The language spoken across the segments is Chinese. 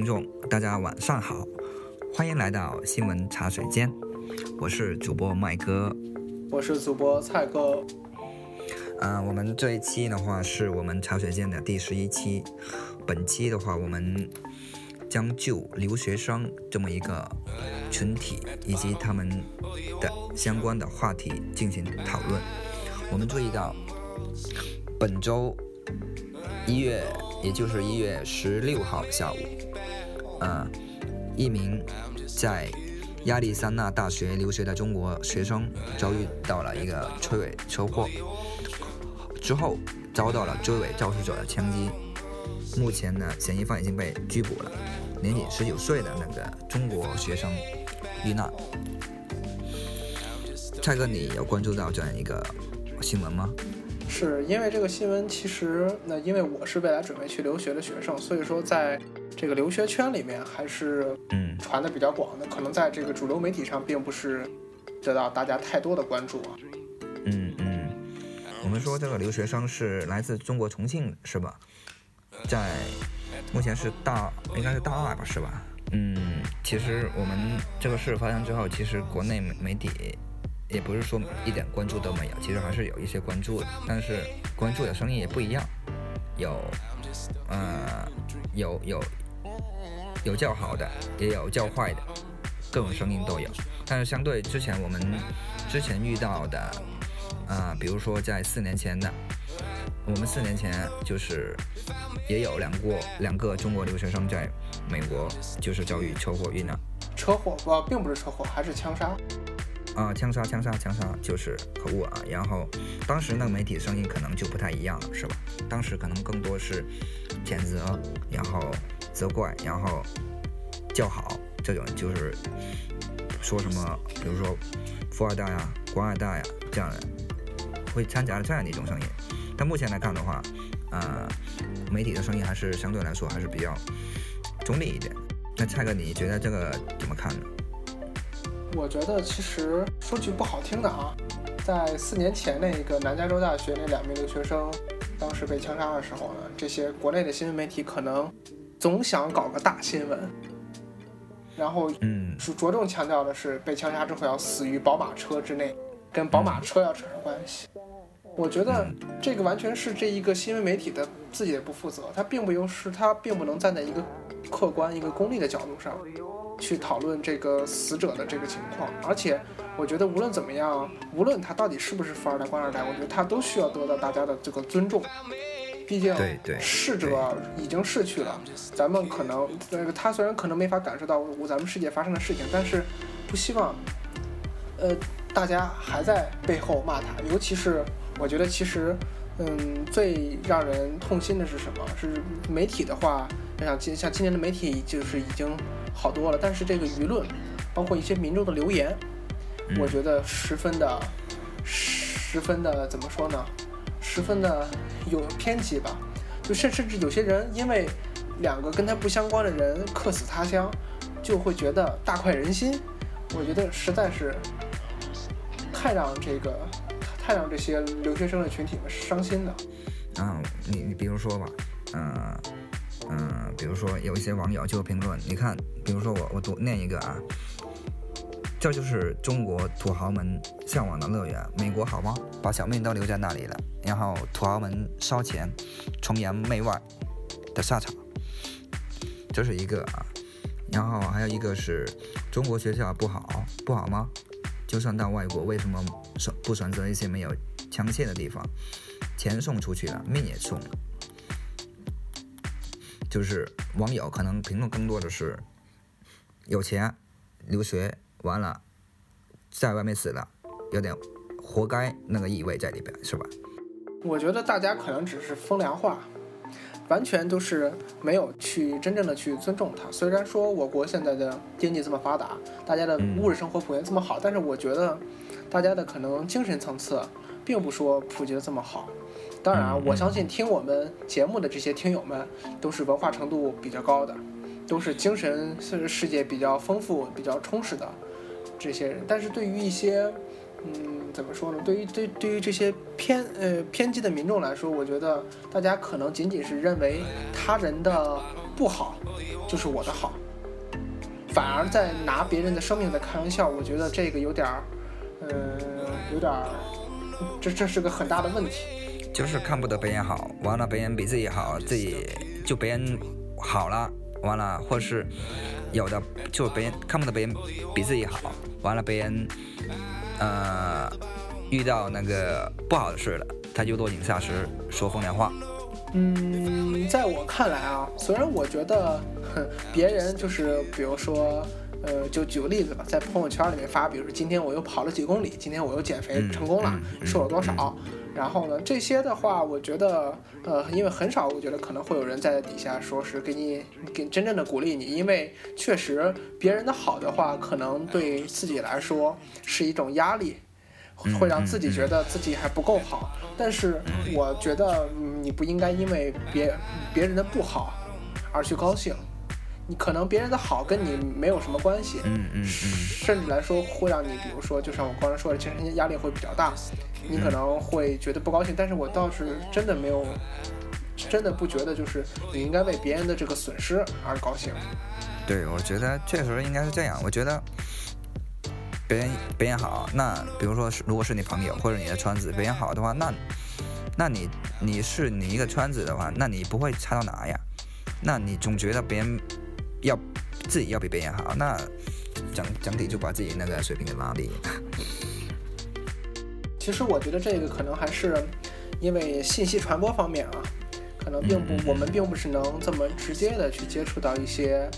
听众，大家晚上好，欢迎来到新闻茶水间，我是主播麦哥，我是主播蔡哥。嗯，我们这一期的话是我们茶水间的第十一期，本期的话我们将就留学生这么一个群体以及他们的相关的话题进行讨论。我们注意到本周一月。也就是一月十六号下午，呃，一名在亚利桑那大学留学的中国学生遭遇到了一个追尾车祸，之后遭到了追尾肇事者的枪击。目前呢，嫌疑犯已经被拘捕了，年仅十九岁的那个中国学生遇难。蔡哥，你有关注到这样一个新闻吗？是因为这个新闻，其实那因为我是未来准备去留学的学生，所以说在这个留学圈里面还是嗯传的比较广的，可能在这个主流媒体上并不是得到大家太多的关注啊。嗯嗯，我们说这个留学生是来自中国重庆是吧？在目前是大应该是大二吧是吧？嗯，其实我们这个事发生之后，其实国内媒体。也不是说一点关注都没有，其实还是有一些关注的，但是关注的声音也不一样，有，呃，有有有较好的，也有较坏的，各种声音都有。但是相对之前我们之前遇到的，啊，比如说在四年前的，我们四年前就是也有两过两个中国留学生在美国就是遭遇车祸遇难，车祸不，并不是车祸，还是枪杀。啊，枪杀，枪杀，枪杀，就是可恶啊！然后当时那个媒体的声音可能就不太一样了，是吧？当时可能更多是谴责，然后责怪，然后叫好，这种就是说什么，比如说富二代啊、官二代啊这样的，会掺杂这样的一种声音。但目前来看的话，呃，媒体的声音还是相对来说还是比较中立一点。那蔡哥，你觉得这个怎么看呢？我觉得其实说句不好听的啊，在四年前那个南加州大学那两名留学生当时被枪杀的时候呢，这些国内的新闻媒体可能总想搞个大新闻，然后嗯，是着重强调的是被枪杀之后要死于宝马车之内，跟宝马车要扯上关系。我觉得这个完全是这一个新闻媒体的自己的不负责，他并不优势，他并不能站在一个客观、一个功利的角度上。去讨论这个死者的这个情况，而且我觉得无论怎么样，无论他到底是不是富二代、官二代，我觉得他都需要得到大家的这个尊重。毕竟，逝者已经逝去了，咱们可能那个他虽然可能没法感受到咱们世界发生的事情，但是不希望，呃，大家还在背后骂他。尤其是我觉得，其实，嗯，最让人痛心的是什么？是媒体的话，像今像今年的媒体就是已经。好多了，但是这个舆论，包括一些民众的留言，我觉得十分的、十分的怎么说呢？十分的有偏激吧。就甚甚至有些人因为两个跟他不相关的人客死他乡，就会觉得大快人心。我觉得实在是太让这个太让这些留学生的群体们伤心了。嗯，你你比如说吧，嗯。嗯，比如说有一些网友就评论，你看，比如说我我读念一个啊，这就是中国土豪们向往的乐园，美国好吗？把小命都留在那里了，然后土豪们烧钱，崇洋媚外的下场，这是一个啊，然后还有一个是中国学校不好不好吗？就算到外国，为什么选不选择一些没有枪械的地方？钱送出去了，命也送了。就是网友可能评论更多的是有钱留学完了在外面死了，有点活该那个意味在里边，是吧？我觉得大家可能只是风凉话，完全都是没有去真正的去尊重他。虽然说我国现在的经济这么发达，大家的物质生活普遍这么好，但是我觉得大家的可能精神层次并不说普及的这么好。当然，我相信听我们节目的这些听友们都是文化程度比较高的，都是精神世世界比较丰富、比较充实的这些人。但是对于一些，嗯，怎么说呢？对于对对于这些偏呃偏激的民众来说，我觉得大家可能仅仅是认为他人的不好就是我的好，反而在拿别人的生命在开玩笑。我觉得这个有点儿，呃，有点儿，这这是个很大的问题。就是看不得别人好，完了别人比自己好，自己就别人好了，完了，或是有的就别人看不得别人比自己好，完了别人呃遇到那个不好的事了，他就落井下石，说风凉话。嗯，在我看来啊，虽然我觉得 别人就是比如说。呃，就举个例子吧，在朋友圈里面发，比如说今天我又跑了几公里，今天我又减肥成功了，瘦了多少？然后呢，这些的话，我觉得，呃，因为很少，我觉得可能会有人在底下说是给你给真正的鼓励你，因为确实别人的好的话，可能对自己来说是一种压力，会让自己觉得自己还不够好。但是我觉得你不应该因为别别人的不好而去高兴。你可能别人的好跟你没有什么关系，嗯嗯嗯，甚至来说会让你，比如说，就像我刚才说的，精神压力会比较大，你可能会觉得不高兴。但是我倒是真的没有，真的不觉得就是你应该为别人的这个损失而高兴。对，我觉得确实应该是这样。我觉得别人别人好，那比如说是如果是你朋友或者你的圈子别人好的话，那那你你是你一个圈子的话，那你不会差到哪呀？那你总觉得别人。要自己要比别人好，那整整体就把自己那个水平给拉低。其实我觉得这个可能还是因为信息传播方面啊，可能并不我们并不是能这么直接的去接触到一些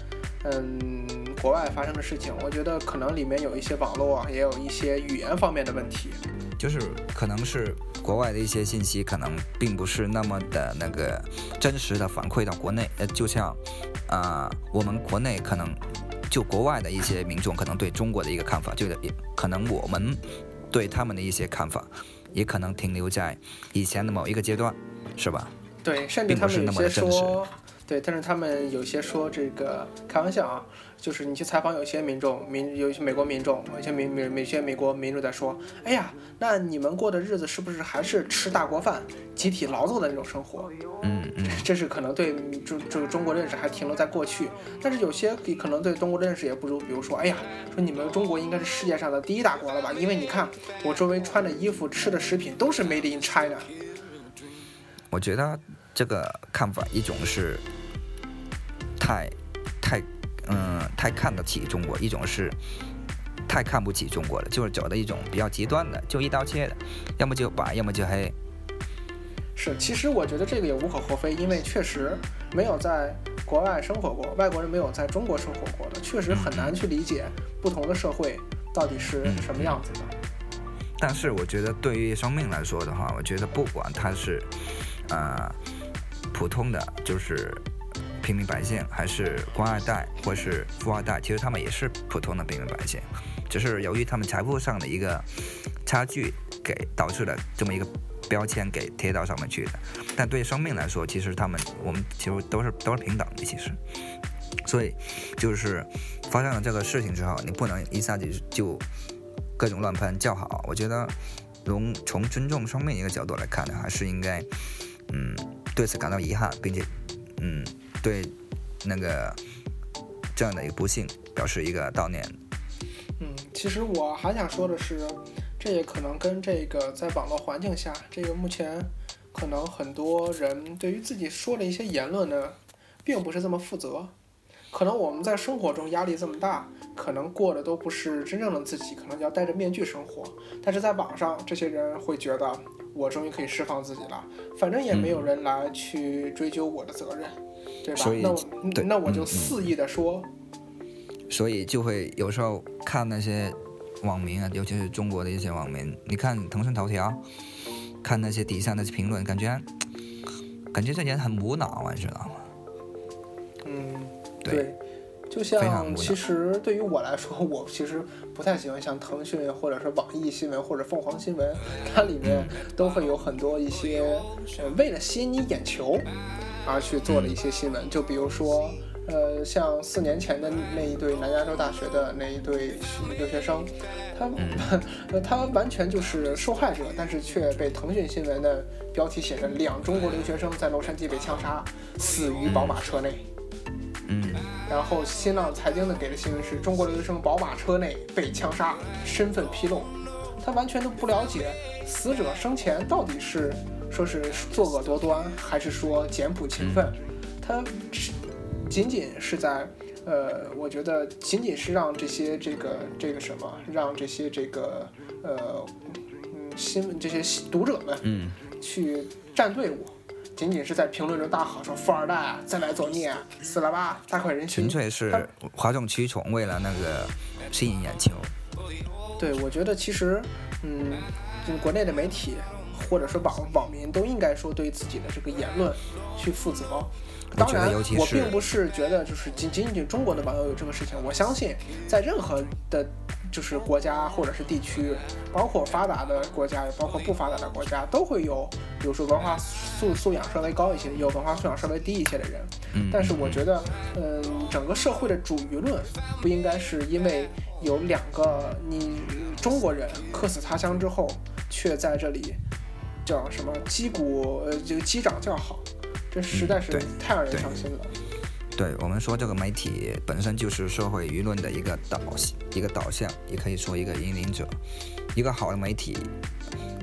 嗯国外发生的事情。我觉得可能里面有一些网络，也有一些语言方面的问题。就是可能是国外的一些信息，可能并不是那么的那个真实的反馈到国内。呃，就像。啊，我们国内可能就国外的一些民众可能对中国的一个看法，就是也可能我们对他们的一些看法，也可能停留在以前的某一个阶段，是吧？对，甚至他们有些说，对，但是他们有些说这个开玩笑啊。就是你去采访有些民众，民有一些美国民众，有些美美有些美国民众在说，哎呀，那你们过的日子是不是还是吃大锅饭、集体劳作的那种生活？嗯嗯，这是可能对中这个中国认识还停留在过去，但是有些可能对中国的认识也不如，比如说，哎呀，说你们中国应该是世界上的第一大国了吧？因为你看我周围穿的衣服、吃的食品都是 Made in China。我觉得这个看法一种是太太。嗯，太看得起中国，一种是太看不起中国了，就是走的一种比较极端的，就一刀切的，要么就白，要么就黑。是，其实我觉得这个也无可厚非，因为确实没有在国外生活过，外国人没有在中国生活过的，确实很难去理解不同的社会到底是什么样子的。但是我觉得对于生命来说的话，我觉得不管他是呃普通的，就是。平民百姓还是官二代或是富二代，其实他们也是普通的平民百姓，只是由于他们财富上的一个差距，给导致了这么一个标签给贴到上面去的。但对生命来说，其实他们我们其实都是都是平等的，其实。所以就是发生了这个事情之后，你不能一下子就各种乱喷叫好。我觉得从从尊重生命一个角度来看呢，还是应该嗯对此感到遗憾，并且嗯。对，那个这样的一个不幸表示一个悼念。嗯，其实我还想说的是，这也可能跟这个在网络环境下，这个目前可能很多人对于自己说的一些言论呢，并不是这么负责。可能我们在生活中压力这么大，可能过的都不是真正的自己，可能要戴着面具生活。但是在网上，这些人会觉得我终于可以释放自己了，反正也没有人来去追究我的责任。对吧？那我那我就肆意的说，所以就会有时候看那些网民啊，尤其是中国的一些网民，你看腾讯头条，看那些底下那些评论，感觉感觉这人很无脑啊，知道吗？嗯，对，就像其实对于我来说，我其实不太喜欢像腾讯或者是网易新闻或者凤凰新闻，它里面都会有很多一些为了吸引你眼球。而去做了一些新闻，就比如说，呃，像四年前的那一对南加州大学的那一对留学生，他 呃他完全就是受害者，但是却被腾讯新闻的标题写着“两中国留学生在洛杉矶被枪杀，死于宝马车内”。嗯，然后新浪财经的给的新闻是中国留学生宝马车内被枪杀，身份披露。他完全都不了解死者生前到底是说是作恶多端，还是说简朴勤奋。他仅仅是在，呃，我觉得仅仅是让这些这个这个什么，让这些这个呃嗯新闻这些读者们嗯，去站队伍。仅仅是在评论中大喊说“富二代啊，再来作孽啊，死了吧，大快人心纯”，粹是哗众取宠，为了那个吸引眼球。对，我觉得其实，嗯，就是国内的媒体或者说网网民都应该说对自己的这个言论去负责。当然，我并不是觉得就是仅仅仅中国的网友有这个事情，我相信在任何的，就是国家或者是地区，包括发达的国家，也包括不发达的国家，都会有，比如说文化素素养稍微高一些，有文化素养稍微低一些的人。嗯，但是我觉得，嗯，整个社会的主舆论不应该是因为有两个你中国人客死他乡之后，却在这里叫什么击鼓呃这个击掌叫好，这实在是太让人伤心了。对我们说，这个媒体本身就是社会舆论的一个导一个导向，也可以说一个引领者。一个好的媒体，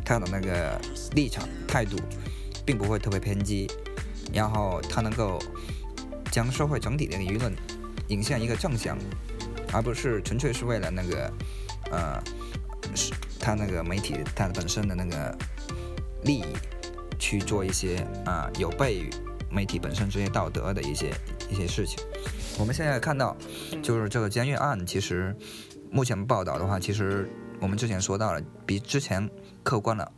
它的那个立场态度，并不会特别偏激，然后它能够将社会整体的舆论引向一个正向，而不是纯粹是为了那个呃，是它那个媒体它本身的那个利益去做一些啊、有悖于媒体本身职业道德的一些一些事情。我们现在看到，就是这个监狱案，其实目前报道的话，其实我们之前说到了，比之前客观了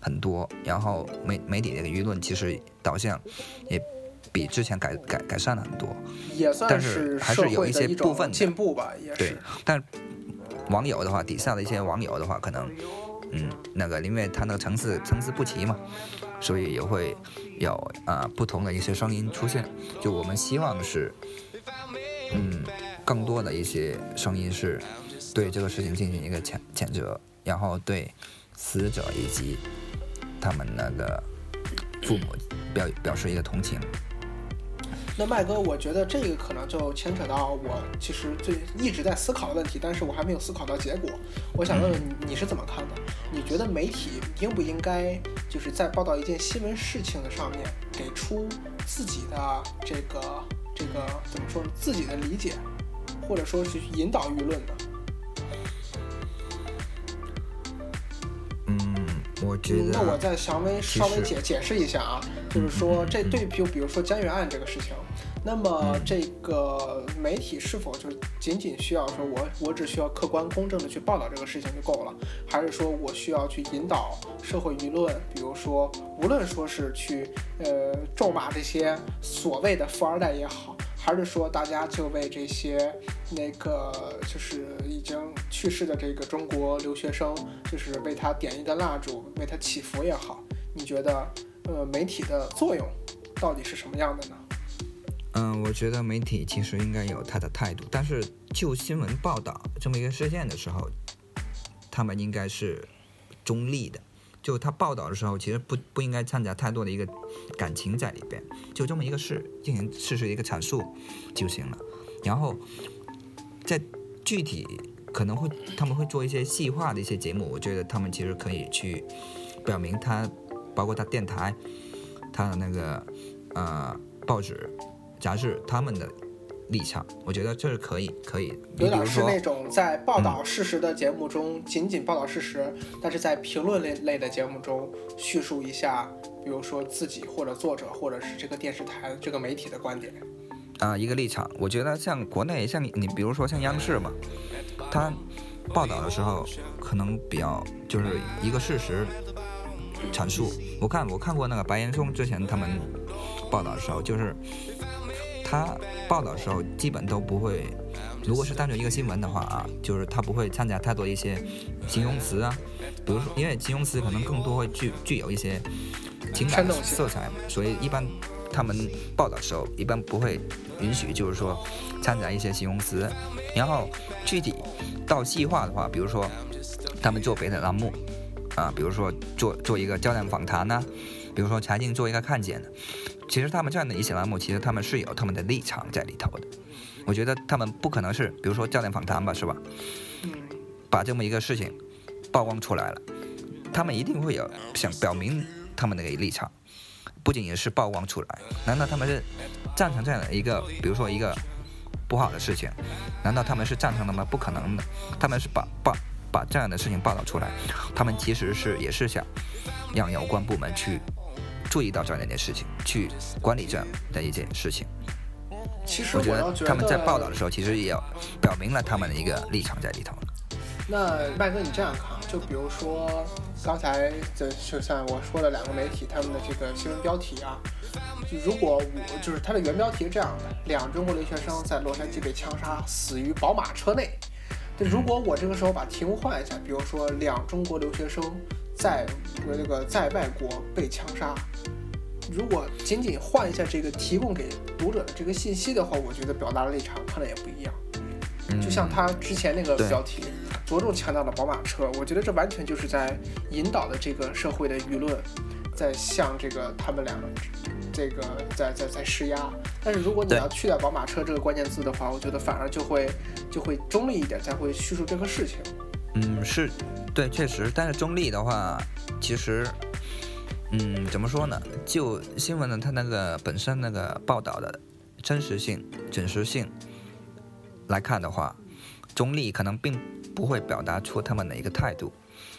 很多，然后媒媒体的舆论其实导向也比之前改改改善了很多。也算但是还社是有一些部分进步吧，也对是。，但网友的话，底下的一些网友的话，可能，嗯，那个因为他那个层次层次不齐嘛，所以也会有啊、不同的一些声音出现。就我们希望是，嗯，更多的一些声音是对这个事情进行一个谴谴责，然后对死者以及他们那个父母表表示一个同情。那麦哥，我觉得这个可能就牵扯到我其实最一直在思考的问题，但是我还没有思考到结果。我想问问你，你是怎么看的？你觉得媒体应不应该就是在报道一件新闻事情的上面，给出自己的这个这个怎么说呢？自己的理解，或者说是引导舆论的？嗯，我觉嗯，那我，再稍微稍微解解释一下啊，就是说这对比，比如说江源案这个事情，那么嗯这个媒体是否就仅仅需要说我我只需要客观公正的去报道这个事情就够了，还是说我需要去引导社会舆论，比如说无论说是去呃咒骂这些所谓的富二代也好，还是说大家就为这些那个就是已经去世的这个中国留学生，就是为他点一根蜡烛，为他祈福也好，你觉得呃媒体的作用到底是什么样的呢？嗯，我觉得媒体其实应该有他的态度，但是就新闻报道这么一个事件的时候，他们应该是中立的。就他报道的时候，其实不不应该掺杂太多的一个感情在里边，就这么一个事进行事实的一个阐述就行了。然后在具体可能会他们会做一些细化的一些节目，我觉得他们其实可以去表明他，包括他电台，他的那个呃报纸、杂志他们的立场，我觉得这是可以可以。你比如说，有点是那种在报道事实的节目中仅仅报道事实，但是在评论类类的节目中叙述一下，比如说自己或者作者或者是这个电视台这个媒体的观点。啊、一个立场。我觉得像国内，像你你比如说像央视嘛，他报道的时候可能比较就是一个事实阐述。我看我看过那个白岩松之前他们报道的时候，就是他报道的时候基本都不会，如果是单纯一个新闻的话啊，就是他不会掺杂太多一些形容词啊，比如说因为形容词可能更多会具具有一些情感色彩，所以一般他们报道的时候一般不会允许，就是说掺杂一些形容词。然后具体到细化的话，比如说他们做别的栏目啊，比如说做做一个教练访谈呢，比如说财经做一个看见的，其实他们这样的一些栏目，其实他们是有他们的立场在里头的。我觉得他们不可能是，比如说教练访谈吧，是吧？嗯，把这么一个事情曝光出来了，他们一定会有想表明他们的一个立场，不仅仅是曝光出来。难道他们是赞成这样的一个，比如说一个不好的事情？难道他们是赞成的吗？不可能的，他们是把把把这样的事情报道出来，他们其实是也是想让有关部门去注意到这样的一件事情，去管理这样的一件事情。其实我觉得得他们在报道的时候，其实也表明了他们的一个立场在里头。那麦哥，你这样看，就比如说刚才的，就像我说的两个媒体，他们的这个新闻标题啊，就如果我就是它的原标题是这样的：两中国留学生在洛杉矶被枪杀，死于宝马车内。就如果我这个时候把题目换一下，比如说两中国留学生在那个在外国被枪杀。如果仅仅换一下这个提供给读者的这个信息的话，我觉得表达的立场可能也不一样。就像他之前那个标题，着重强调了宝马车，我觉得这完全就是在引导的这个社会的舆论，在向这个他们两个这个在在在施压。但是如果你要去掉宝马车这个关键字的话，我觉得反而就会就会中立一点，才会叙述这个事情。嗯，是对，确实，但是中立的话，其实。嗯，怎么说呢？就新闻呢，它那个本身那个报道的真实性、准时性来看的话，中立可能并不会表达出他们的一个态度，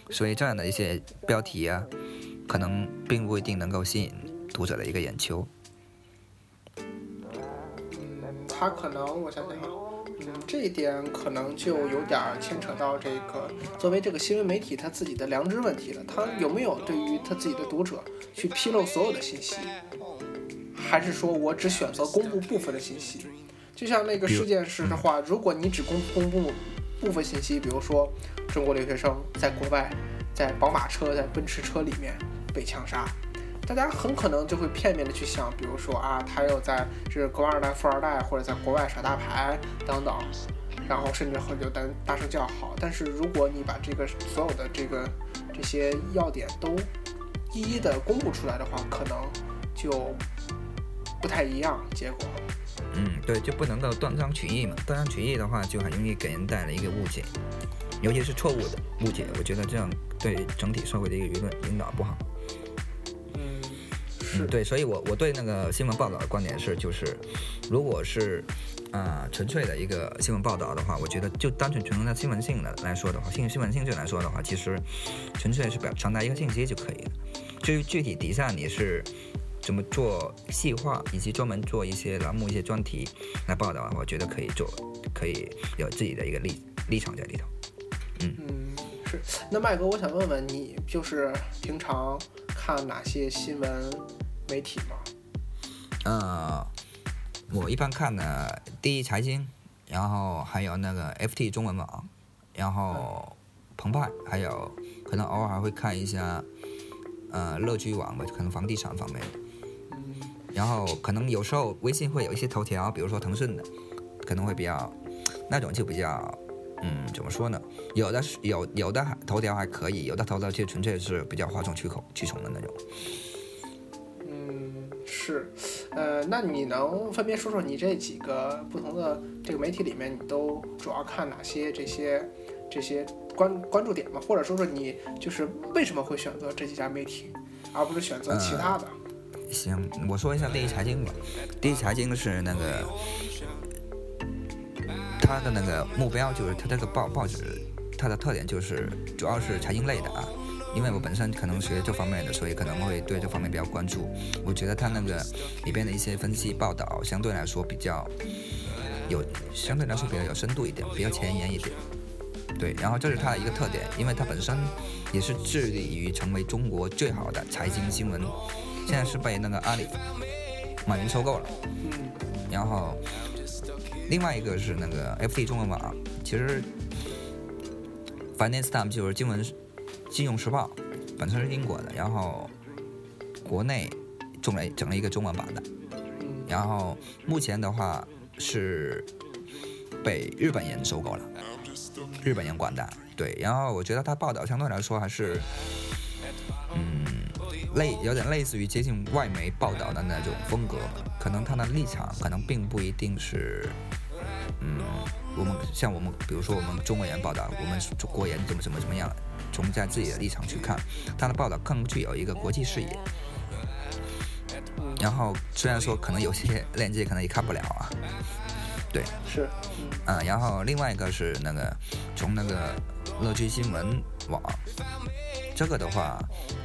所以这样的一些标题啊，可能并不一定能够吸引读者的一个眼球。他可能，我想想。这一点可能就有点牵扯到这个作为这个新闻媒体他自己的良知问题了。他有没有对于他自己的读者去披露所有的信息，还是说我只选择公布部分的信息？就像那个事件时的话，如果你只公公布部分信息，比如说中国留学生在国外在宝马车在奔驰车里面被枪杀。大家很可能就会片面的去想，比如说啊，他又在这是官二代、富二代，或者在国外耍大牌等等，然后甚至会就大大声叫好。但是如果你把这个所有的这个这些要点都一一的公布出来的话，可能就不太一样结果。嗯，对，就不能够断章取义嘛。断章取义的话，就很容易给人带来一个误解，尤其是错误的误解。我觉得这样对整体社会的一个舆论引导不好。嗯，对，所以，我我对那个新闻报道的观点是，就是，如果是，啊，纯粹的一个新闻报道的话，我觉得就单纯从它新闻性的来说的话，新新闻性质来说的话，其实，纯粹是表传达一个信息就可以了。至于具体底下你是怎么做细化，以及专门做一些栏目、一些专题来报道，我觉得可以做，可以有自己的一个立立场在里头。嗯嗯，是。那麦哥，我想问问你，就是平常。看哪些新闻媒体吗？呃，我一般看呢，第一财经，然后还有那个 FT 中文网，然后澎湃，还有可能偶尔还会看一下，呃，乐居网吧，可能房地产方面的。然后可能有时候微信会有一些头条，比如说腾讯的，可能会比较那种就比较。嗯，怎么说呢？有的是有有的头条还可以，有的头条就纯粹是比较哗众取口取宠的那种。嗯，是，呃，那你能分别说说你这几个不同的这个媒体里面，你都主要看哪些这些这些关关注点吗？或者说说你就是为什么会选择这几家媒体，而不是选择其他的？行，我说一下第一财经吧。第一财经是那个。它的那个目标就是它这个报报纸，它的特点就是主要是财经类的啊。因为我本身可能学这方面的，所以可能会对这方面比较关注。我觉得它那个里边的一些分析报道相对来说比较有，相对来说比较有深度一点，比较前沿一点。对，然后这是它的一个特点，因为它本身也是致力于成为中国最好的财经新闻。现在是被那个阿里、马云收购了。然后。另外一个是那个 FT 中文网，其实 Finance Time 就是经文金融时报，本身是英国的，然后国内中。了整了一个中文版的，然后目前的话是被日本人收购了，日本人管的。对，然后我觉得他报道相对来说还是，嗯，类有点类似于接近外媒报道的那种风格，可能他的立场可能并不一定是，嗯，我们像我们比如说我们中国人报道，我们中国人怎么怎么怎么样，从在自己的立场去看，他的报道更具有一个国际视野。嗯，然后虽然说可能有些链接可能也看不了啊，对，是，嗯嗯，然后另外一个是那个从那个乐居新闻网，这个的话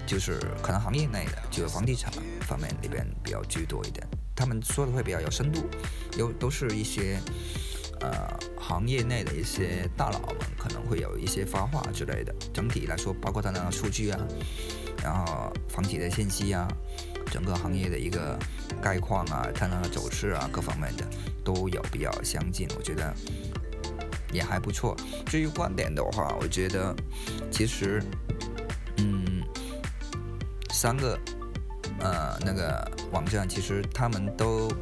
就是可能行业内的，就是房地产方面里边比较居多一点，他们说的会比较有深度，有都是一些呃行业内的一些大佬们可能会有一些发话之类的，整体来说包括它的数据啊，然后房企的信息啊，整个行业的一个概况啊，它那个走势啊，各方面的都有比较相近，我觉得也还不错。至于观点的话，我觉得其实，嗯，三个呃那个网站，其实他们都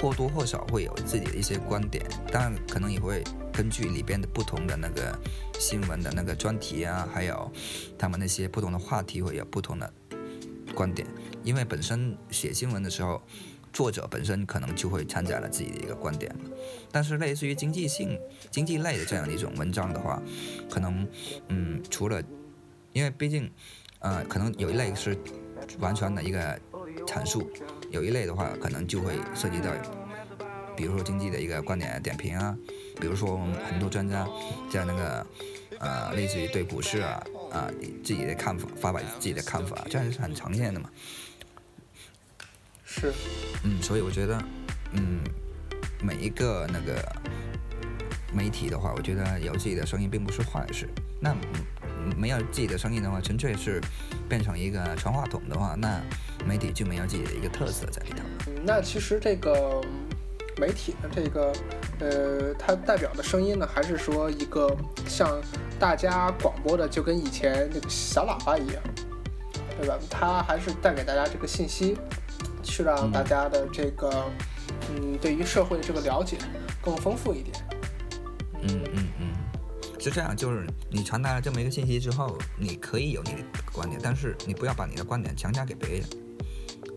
或多或少会有自己的一些观点，当然可能也会根据里边的不同的那个新闻的那个专题啊，还有他们那些不同的话题会有不同的观点，因为本身写新闻的时候。作者本身可能就会掺杂了自己的一个观点，但是类似于经济性、经济类的这样的一种文章的话，可能，嗯，除了，因为毕竟，呃，可能有一类是完全的一个阐述，有一类的话可能就会涉及到，比如说经济的一个观点点评啊，比如说我们很多专家在那个，呃，类似于对股市啊啊自己的看法发表自己的看法，这样是很常见的嘛。是，嗯，所以我觉得，嗯，每一个那个媒体的话，我觉得有自己的声音并不是坏事。那嗯没有自己的声音的话，纯粹是变成一个传话筒的话，那媒体就没有自己的一个特色在里头。嗯那其实这个媒体的这个呃，它代表的声音呢，还是说一个像大家广播的，就跟以前那个小喇叭一样，对吧？它还是带给大家这个信息，去让大家的这个嗯，对于社会的这个了解更丰富一点。嗯嗯嗯，是这样，就是你传达了这么一个信息之后，你可以有你的观点，但是你不要把你的观点强加给别人。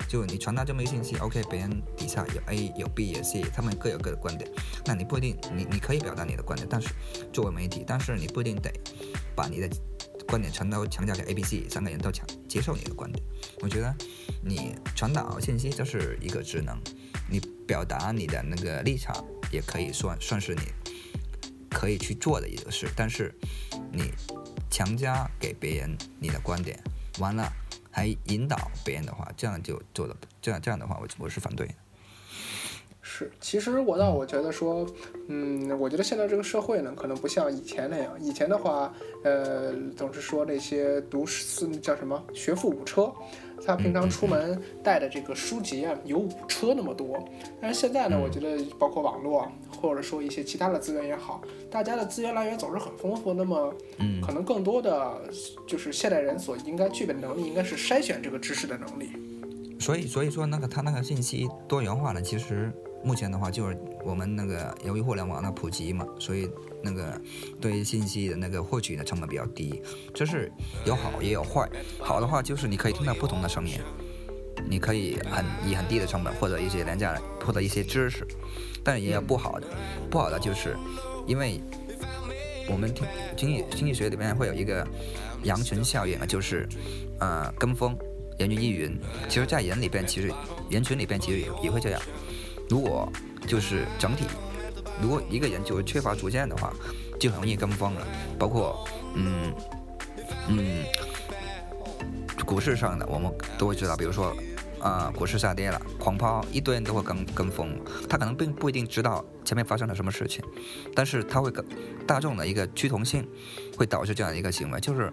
就你传达这么一个信息，OK，别人底下有 A 有 B 有 C，他们各有各的观点，那你不一定，你你可以表达你的观点，但是作为媒体，但是你不一定得把你的观点全都强加给 A、B、C 三个人都强接受你的观点。我觉得你传导信息这是一个职能，你表达你的那个立场也可以算算是你可以去做的一个事，但是你强加给别人你的观点，完了还引导别人的话，这样就做的这样这样的话，我我是反对。是，其实我倒我觉得说，嗯，我觉得现在这个社会呢，可能不像以前那样。以前的话，呃，总是说那些读书叫什么学富五车，他平常出门带的这个书籍啊，有五车那么多。但是现在呢，我觉得包括网络，或者说一些其他的资源也好，大家的资源来源总是很丰富。那么，嗯可能更多的就是现代人所应该具备的能力，应该是筛选这个知识的能力。所以所以说那个他那个信息多元化呢，其实目前的话就是我们那个由于互联网的普及嘛，所以那个对信息的那个获取的成本比较低，这是有好也有坏。好的话就是你可以听到不同的声音，你可以很以很低的成本获得一些廉价的获得一些知识，但也有不好的，不好的就是因为我们听经济经济学里面会有一个羊群效应啊，就是呃跟风。人云亦云，其实，在人里边，其实人群里边，其实也也会这样。如果就是整体，如果一个人就是缺乏主见的话，就很容易跟风了。包括，嗯嗯，股市上的我们都会知道，比如说，啊、股市下跌了，狂抛，一堆人都会跟跟风。他可能并不一定知道前面发生了什么事情，但是他会跟大众的一个趋同性，会导致这样的一个行为。就是，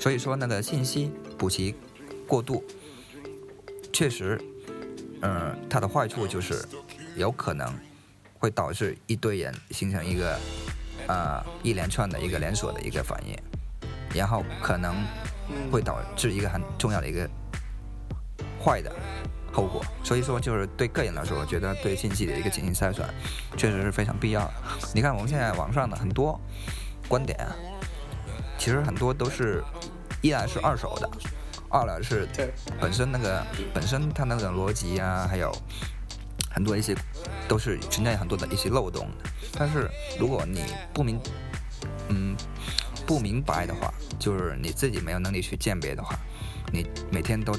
所以说那个信息补齐过度，确实，嗯，它的坏处就是有可能会导致一堆人形成一个呃一连串的一个连锁的一个反应，然后可能嗯，会导致一个很重要的一个坏的后果。所以说，就是对个人来说，我觉得对信息的一个进行筛选，确实是非常必要的。你看我们现在网上的很多观点，其实很多都是依然是二手的，二来是本身那个本身它那个逻辑啊，还有很多一些都是存在很多的一些漏洞的。但是如果你不明，嗯。不明白的话，就是你自己没有能力去鉴别的话，你每天都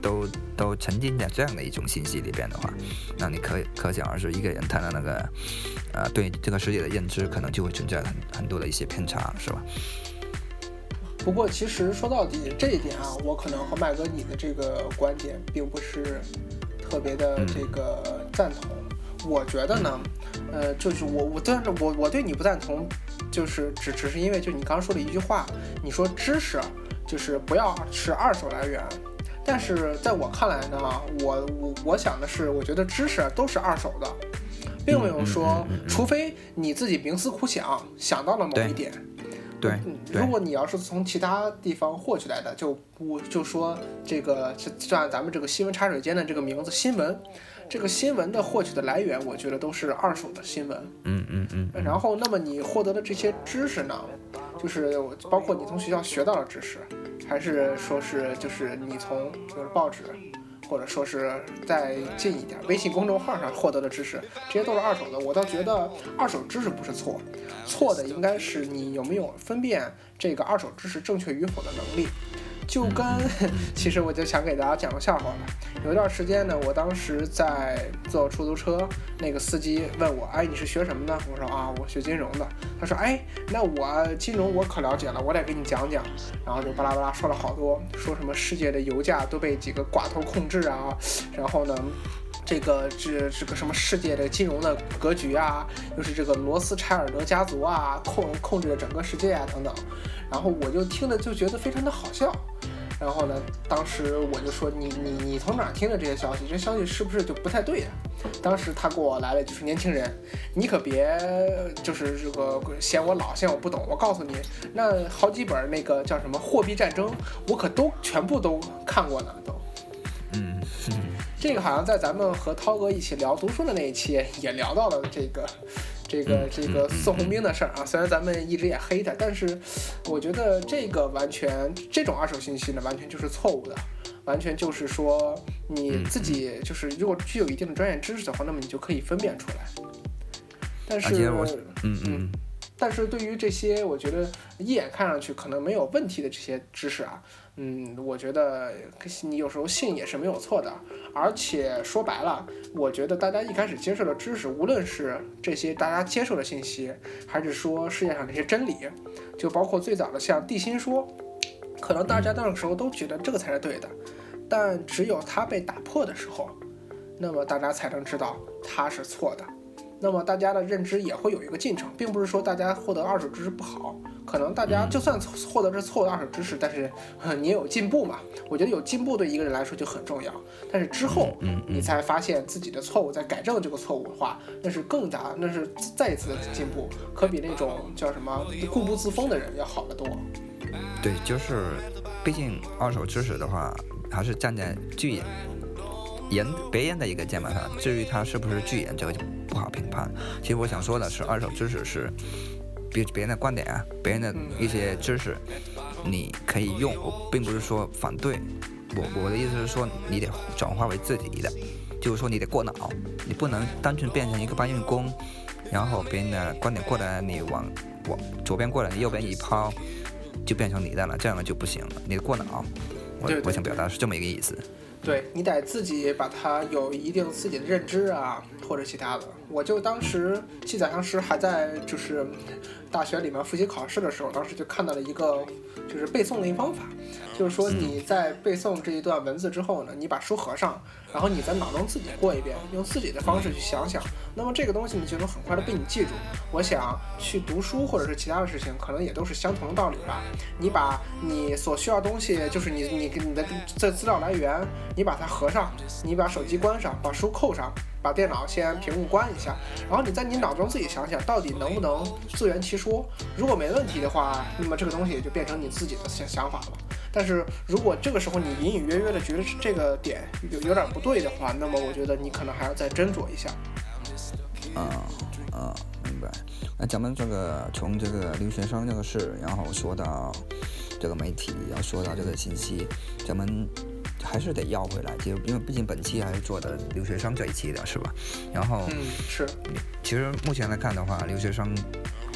都都沉浸在这样的一种信息里边的话，那你可可想而知，一个人他的那个呃对这个世界的认知可能就会存在很很多的一些偏差，是吧？不过其实说到底这一点啊，我可能和麦哥你的这个观点并不是特别的这个赞同。我觉得呢，呃，就是我我但是我我对你不赞同。就是只只是因为就你刚刚说的一句话，你说知识就是不要是二手来源，但是在我看来呢，我我我想的是，我觉得知识都是二手的，并没有说，除非你自己冥思苦想想到了某一点，对，如果你要是从其他地方获取来的，就不就说这个就按咱们这个新闻茶水间的这个名字新闻。这个新闻的获取的来源，我觉得都是二手的新闻。嗯嗯嗯。然后，那么你获得的这些知识呢，就是包括你从学校学到的知识，还是说是就是你从就是报纸，或者说是再近一点微信公众号上获得的知识，这些都是二手的。我倒觉得二手知识不是错，错的应该是你有没有分辨这个二手知识正确与否的能力。就跟，其实我就想给大家讲个笑话吧。有一段时间呢，我当时在坐出租车，那个司机问我：“哎，你是学什么的？”我说：“啊，我学金融的。”他说：“哎，那我金融我可了解了，我得给你讲讲。”然后就巴拉巴拉说了好多，说什么世界的油价都被几个寡头控制啊，然后呢，这个这这个什么世界的金融的格局啊，又是这个罗斯柴尔德家族啊控控制着整个世界啊等等。然后我就听了就觉得非常的好笑。然后呢？当时我就说你你你从哪听的这些消息？这消息是不是就不太对呀？当时他给我来了，就是年轻人，你可别就是这个嫌我老，嫌我不懂。我告诉你，那好几本那个叫什么《货币战争》，我可都全部都看过呢，都。嗯，这个好像在咱们和涛哥一起聊读书的那一期也聊到了这个。这个这个宋鸿兵的事儿啊，虽然咱们一直也黑他，但是我觉得这个完全这种二手信息呢，完全就是错误的，完全就是说你自己就是如果具有一定的专业知识的话，那么你就可以分辨出来。但是，嗯嗯。但是对于这些，我觉得一眼看上去可能没有问题的这些知识啊，嗯，我觉得你有时候信也是没有错的。而且说白了，我觉得大家一开始接受的知识，无论是这些大家接受的信息，还是说世界上这些真理，就包括最早的像地心说，可能大家那个时候都觉得这个才是对的，但只有它被打破的时候，那么大家才能知道它是错的。那么大家的认知也会有一个进程，并不是说大家获得二手知识不好，可能大家就算获得是错误的二手知识，但是你也有进步嘛。我觉得有进步对一个人来说就很重要。但是之后，你才发现自己的错误，在改正这个错误的话，那是更加，那是再一次的进步，可比那种叫什么固步自封的人要好得多。对，就是，毕竟二手知识的话，还是站在巨眼。人别人的一个键盘上，至于他是不是巨人，这个就不好评判。其实我想说的是，二手知识是，别别人的观点啊，别人的一些知识，你可以用。我并不是说反对，我我的意思是说，你得转化为自己的，就是说你得过脑，你不能单纯变成一个搬运工，然后别人的观点过来，你往往左边过来，你右边一抛，就变成你的了，这样就不行了。你得过脑，我我想表达是这么一个意思。对对你得自己把它有一定自己的认知啊，或者其他的。我就当时记载当时还在就是大学里面复习考试的时候，当时就看到了一个就是背诵的一个方法，就是说你在背诵这一段文字之后呢，你把书合上，然后你在脑中自己过一遍，用自己的方式去想想，那么这个东西呢就能很快的被你记住。我想去读书或者是其他的事情，可能也都是相同的道理吧。你把你所需要东西，就是你你你的这资料来源，你把它合上，你把手机关上，把书扣上。把电脑先屏幕关一下，然后你在你脑中自己想想，到底能不能自圆其说。如果没问题的话，那么这个东西也就变成你自己的想想法了。但是如果这个时候你隐隐约约的觉得这个点有有点不对的话，那么我觉得你可能还要再斟酌一下。啊啊，明白。那咱们这个从这个留学生这个事，然后说到这个媒体，要说到这个信息，咱们还是得要回来，就因为毕竟本期还是做的留学生这一期的是吧？然后，嗯，是。其实目前来看的话，留学生，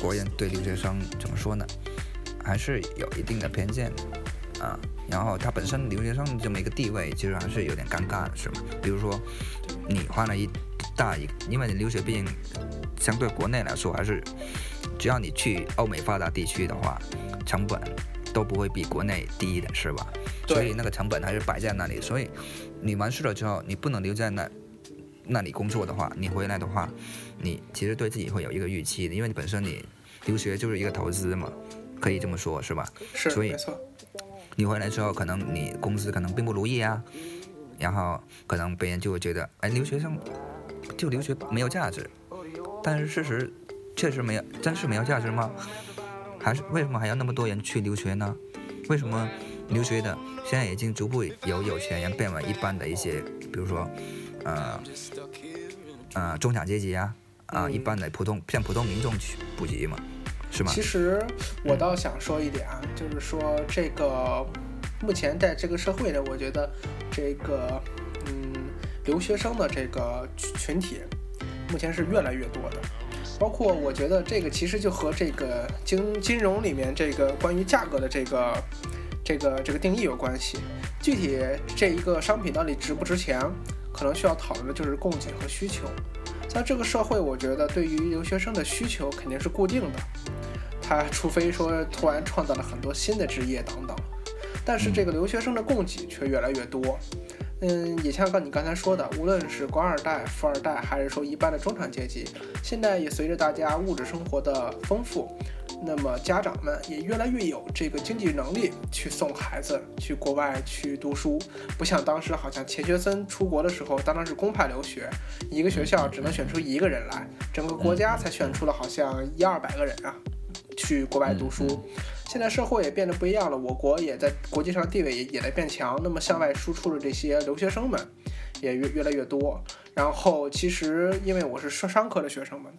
国人对留学生怎么说呢？还是有一定的偏见的啊。然后他本身留学生这么一个地位，其实还是有点尴尬的，是吧？比如说，你花了一大一，因为你留学毕竟相对国内来说，还是只要你去欧美发达地区的话，成本都不会比国内低的，是吧？所以那个成本还是摆在那里。所以你完事了之后，你不能留在那那里工作的话，你回来的话，你其实对自己会有一个预期的，因为你本身你留学就是一个投资嘛，可以这么说，是吧？是，所以。你回来之后，可能你公司可能并不如意啊，然后可能别人就会觉得，哎，留学生就留学没有价值。但是事实确实没有，真是没有价值吗？还是为什么还要那么多人去留学呢？为什么留学的现在已经逐步由有钱人变为一般的一些，比如说，呃，呃，中产阶级啊，啊，一般的普通向普通民众去普及嘛？是吗？其实我倒想说一点啊，就是说这个目前在这个社会呢，我觉得这个嗯留学生的这个群体目前是越来越多的。包括我觉得这个其实就和这个金金融里面这个关于价格的这个这个这个定义有关系。具体这一个商品到底值不值钱，可能需要讨论的就是供给和需求。在这个社会，我觉得对于留学生的需求肯定是固定的。他除非说突然创造了很多新的职业等等，但是这个留学生的供给却越来越多。嗯，也像刚你刚才说的，无论是官二代、富二代，还是说一般的中产阶级，现在也随着大家物质生活的丰富，那么家长们也越来越有这个经济能力去送孩子去国外去读书，不像当时好像钱学森出国的时候，当然是公派留学，一个学校只能选出一个人来，整个国家才选出了好像一二百个人啊。去国外读书，现在社会也变得不一样了，我国也在国际上地位也也在变强，那么向外输出的这些留学生们也越越来越多。然后其实因为我是商商科的学生们，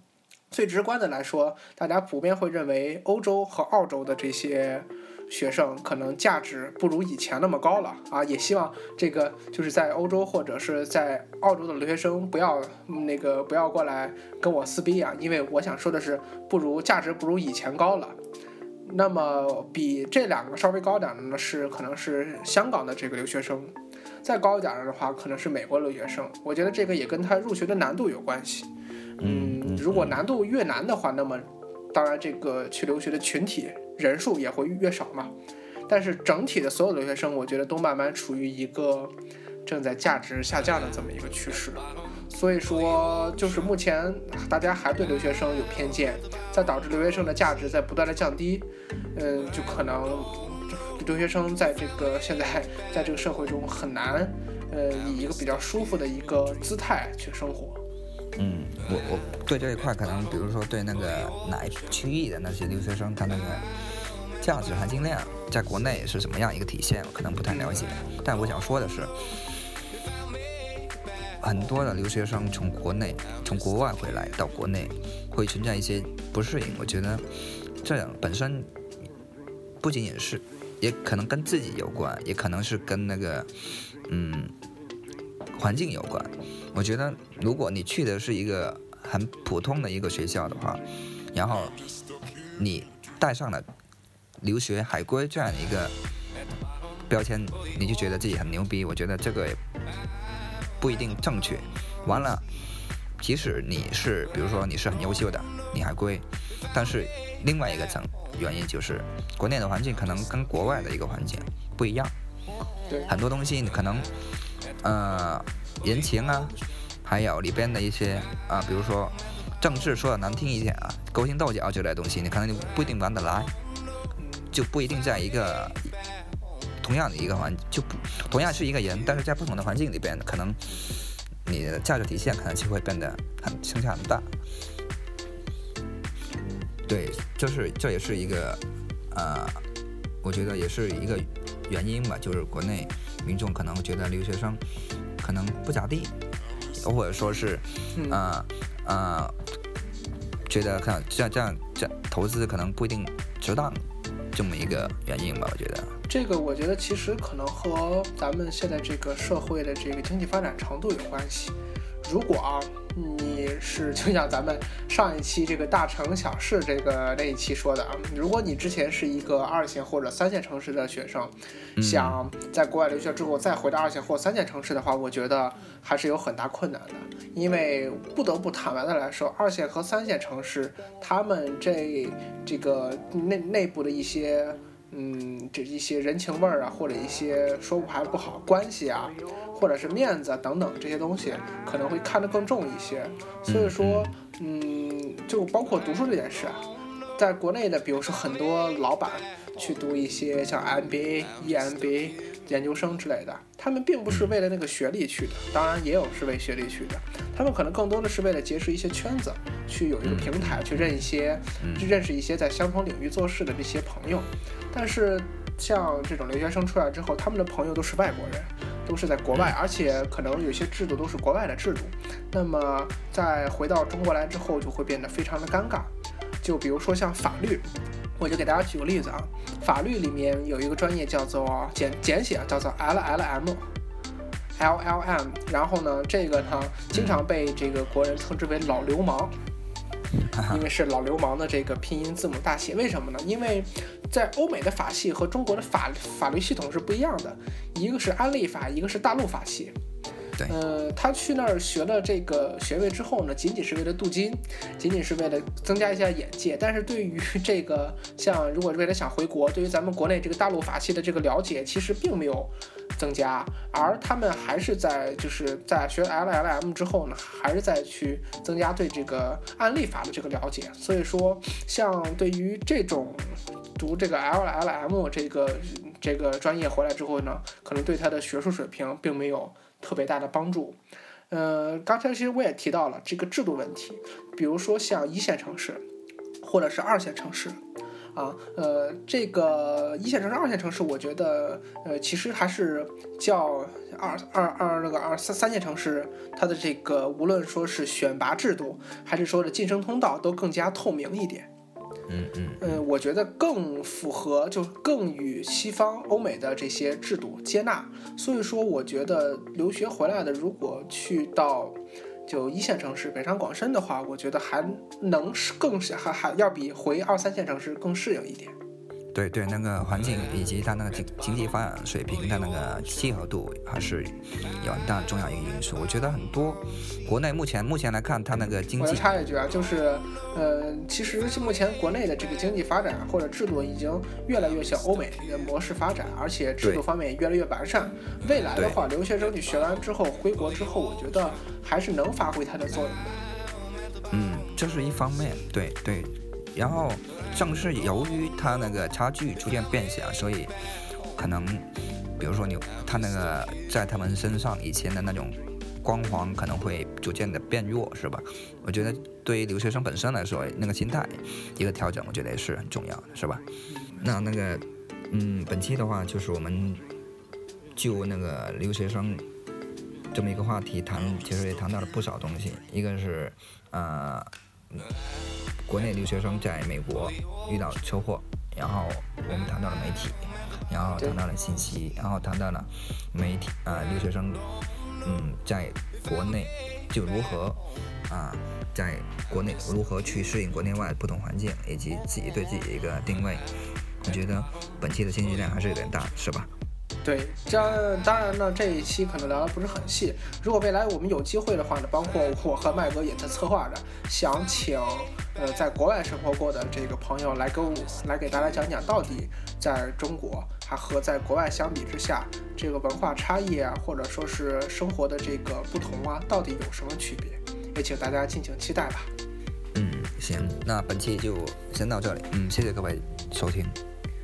最直观的来说，大家普遍会认为欧洲和澳洲的这些。学生可能价值不如以前那么高了啊，也希望这个就是在欧洲或者是在澳洲的留学生不要那个不要过来跟我撕逼啊，因为我想说的是不如价值不如以前高了。那么比这两个稍微高点的呢是可能是香港的这个留学生，再高一点的话可能是美国留学生。我觉得这个也跟他入学的难度有关系。嗯，如果难度越难的话，那么当然这个去留学的群体。人数也会越少嘛，但是整体的所有留学生，我觉得都慢慢处于一个正在价值下降的这么一个趋势。所以说，就是目前大家还对留学生有偏见，在导致留学生的价值在不断的降低。嗯，就可能留学生在这个现在在这个社会中很难，呃，以一个比较舒服的一个姿态去生活。嗯，我我对这一块可能，比如说对那个哪一区域的那些留学生，他那个价值含金量在国内是什么样一个体现，我可能不太了解。但我想说的是，很多的留学生从国内、从国外回来到国内，会存在一些不适应。我觉得这样本身不仅仅是，也可能跟自己有关，也可能是跟那个嗯环境有关。我觉得，如果你去的是一个很普通的一个学校的话，然后你带上了留学海归这样一个标签，你就觉得自己很牛逼。我觉得这个不一定正确。完了，即使你是，比如说你是很优秀的，你还归，但是另外一个层原因就是，国内的环境可能跟国外的一个环境不一样。对，很多东西你可能，呃。人情啊，还有里边的一些啊，比如说政治，说的难听一点啊，勾心斗角之类的东西，你可能就不一定玩得来，就不一定在一个同样的一个环，就不同样是一个人，但是在不同的环境里边，可能你的价值体现可能就会变得很相差很大。对，就是这也是一个呃，我觉得也是一个原因吧，就是国内民众可能觉得留学生可能不咋地，或者说是，呃呃，觉得看这样这样这投资可能不一定值当，这么一个原因吧，我觉得。这个我觉得其实可能和咱们现在这个社会的这个经济发展程度有关系。如果啊。你是 就像咱们上一期这个大城小事这个那一期说的啊，如果你之前是一个二线或者三线城市的学生，想在国外留学之后再回到二线或三线城市的话，我觉得还是有很大困难的，因为不得不坦白的来说，二线和三线城市他们这这个内内部的一些。嗯，这一些人情味儿啊，或者一些说不还不好关系啊，或者是面子啊等等这些东西，可能会看得更重一些。所以说，嗯，就包括读书这件事啊，在国内的，比如说很多老板去读一些像 MBA、EMBA 研究生之类的，他们并不是为了那个学历去的，当然也有是为学历去的，他们可能更多的是为了结识一些圈子，去有一个平台去认一些，去认识一些在相同领域做事的这些朋友。但是，像这种留学生出来之后，他们的朋友都是外国人，都是在国外，而且可能有些制度都是国外的制度。那么，在回到中国来之后，就会变得非常的尴尬。就比如说像法律，我就给大家举个例子啊，法律里面有一个专业叫做简简写叫做 LLM，LLM。然后呢，这个呢，经常被这个国人称之为老流氓。因为是老流氓的这个拼音字母大写，为什么呢？因为在欧美的法系和中国的法法律系统是不一样的，一个是安利法，一个是大陆法系。对，呃，他去那儿学了这个学位之后呢，仅仅是为了镀金，仅仅是为了增加一下眼界。但是对于这个像如果为了想回国，对于咱们国内这个大陆法系的这个了解，其实并没有增加，而他们还是在就是在学 LLM 之后呢，还是在去增加对这个案例法的这个了解。所以说，像对于这种读这个 LLM 这个这个专业回来之后呢，可能对他的学术水平并没有。特别大的帮助，呃，刚才其实我也提到了这个制度问题，比如说像一线城市，或者是二线城市，啊，呃，这个一线城市、二线城市，我觉得，呃，其实还是较二二二那个二三三线城市，它的这个无论说是选拔制度，还是说的晋升通道，都更加透明一点。嗯嗯嗯，我觉得更符合，就更与西方欧美的这些制度接纳。所以说，我觉得留学回来的，如果去到就一线城市北上广深的话，我觉得还能是更是还还要比回二三线城市更适应一点。对对，那个环境以及它那个经经济发展水平，的那个契合度还是有很大重要一个因素。我觉得很多国内目前目前来看，它那个经济，我插一句啊，就是呃，其实目前国内的这个经济发展或者制度已经越来越向欧美的模式发展，而且制度方面也越来越完善。未来的话，留学生你学完之后回国之后，我觉得还是能发挥它的作用的。嗯，这是一方面，对对。然后正是由于它那个差距逐渐变小，所以可能，比如说你他那个在他们身上以前的那种光环可能会逐渐的变弱，是吧？我觉得对于留学生本身来说，那个心态一个调整，我觉得也是很重要的，是吧？那那个，嗯，本期的话就是我们就那个留学生这么一个话题谈，其实也谈到了不少东西，一个是呃。国内留学生在美国遇到车祸，然后我们谈到了媒体，然后谈到了信息，然后谈到了媒体啊留学生，嗯，在国内就如何啊，在国内如何去适应国内外不同环境，以及自己对自己的一个定位。我觉得本期的信息量还是有点大，是吧？对，这当然呢，这一期可能聊的不是很细。如果未来我们有机会的话呢，包括我和麦哥也在策划着，想请呃在国外生活过的这个朋友来跟我来给大家讲讲，到底在中国还和在国外相比之下，这个文化差异啊，或者说是生活的这个不同啊，到底有什么区别？也请大家敬请期待吧。嗯，行，那本期就先到这里。嗯，谢谢各位收听。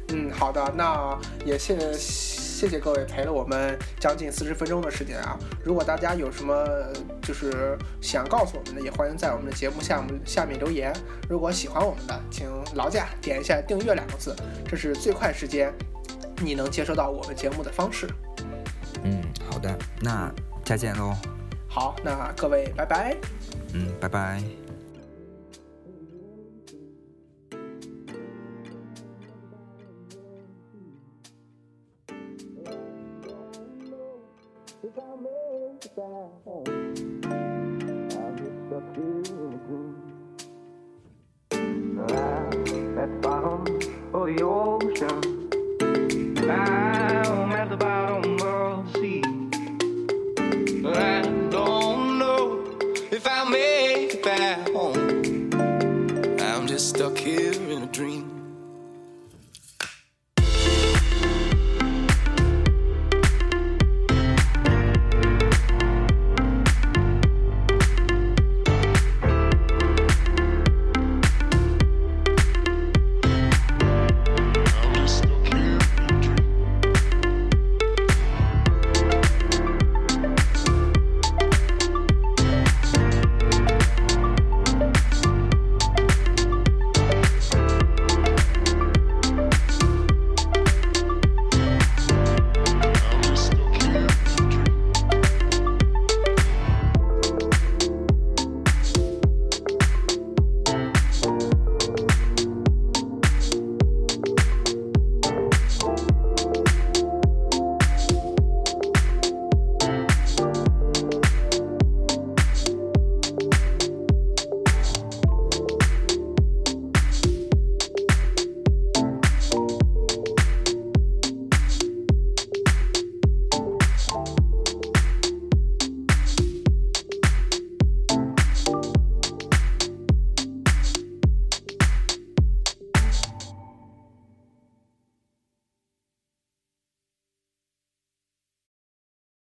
嗯，好的，那也谢谢谢谢各位陪了我们将近四十分钟的时间啊。如果大家有什么就是想告诉我们的也欢迎在我们的节目下面下面留言如果喜欢我们的请劳驾点一下订阅两个字这是最快时间你能接收到我们节目的方式。嗯好的那再见喽。好那各位拜拜。嗯拜拜。I'm stuck here in a dream. At the bottom of the ocean. Ah.